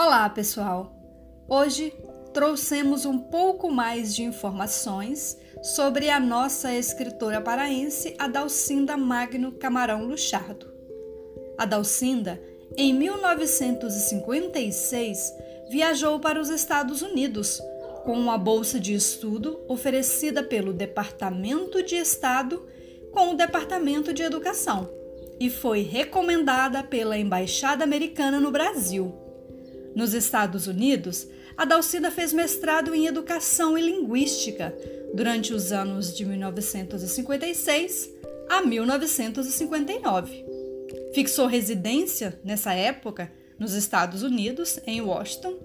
Olá, pessoal! Hoje trouxemos um pouco mais de informações sobre a nossa escritora paraense Adalcinda Magno Camarão Luchardo. Adalcinda, em 1956, viajou para os Estados Unidos com uma bolsa de estudo oferecida pelo Departamento de Estado com o Departamento de Educação e foi recomendada pela Embaixada Americana no Brasil. Nos Estados Unidos, a Dalcida fez mestrado em Educação e Linguística durante os anos de 1956 a 1959. Fixou residência nessa época nos Estados Unidos, em Washington,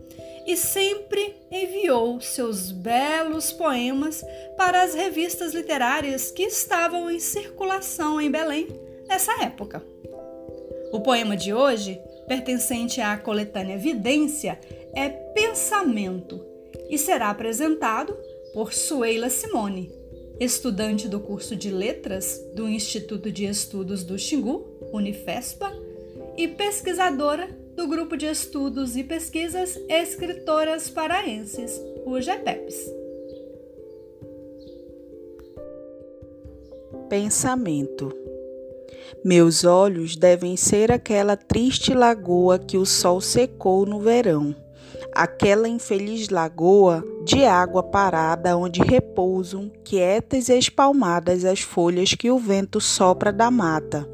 e sempre enviou seus belos poemas para as revistas literárias que estavam em circulação em Belém nessa época. O poema de hoje pertencente à coletânea Vidência, é Pensamento e será apresentado por Sueila Simone, estudante do curso de Letras do Instituto de Estudos do Xingu, Unifespa, e pesquisadora do Grupo de Estudos e Pesquisas Escritoras Paraenses, o GEPEPS. Pensamento meus olhos devem ser aquela triste lagoa que o sol secou no verão, aquela infeliz lagoa de água parada onde repousam, quietas e espalmadas, as folhas que o vento sopra da mata,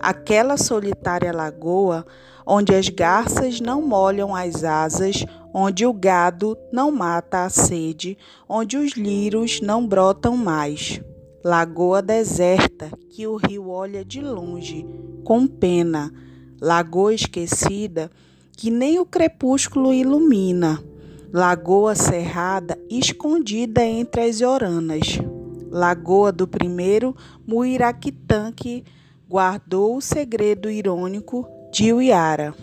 aquela solitária lagoa onde as garças não molham as asas, onde o gado não mata a sede, onde os lírios não brotam mais. Lagoa deserta que o rio olha de longe, com pena. Lagoa esquecida que nem o crepúsculo ilumina. Lagoa cerrada escondida entre as oranas. Lagoa do primeiro Muiraquitã que guardou o segredo irônico de Uiara.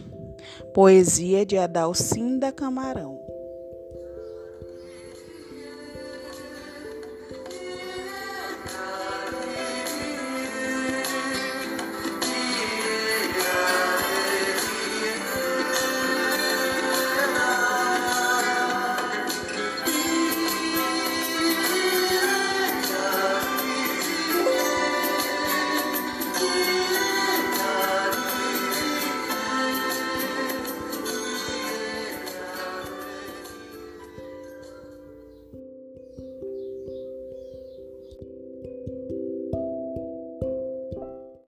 Poesia de Adalcinda Camarão.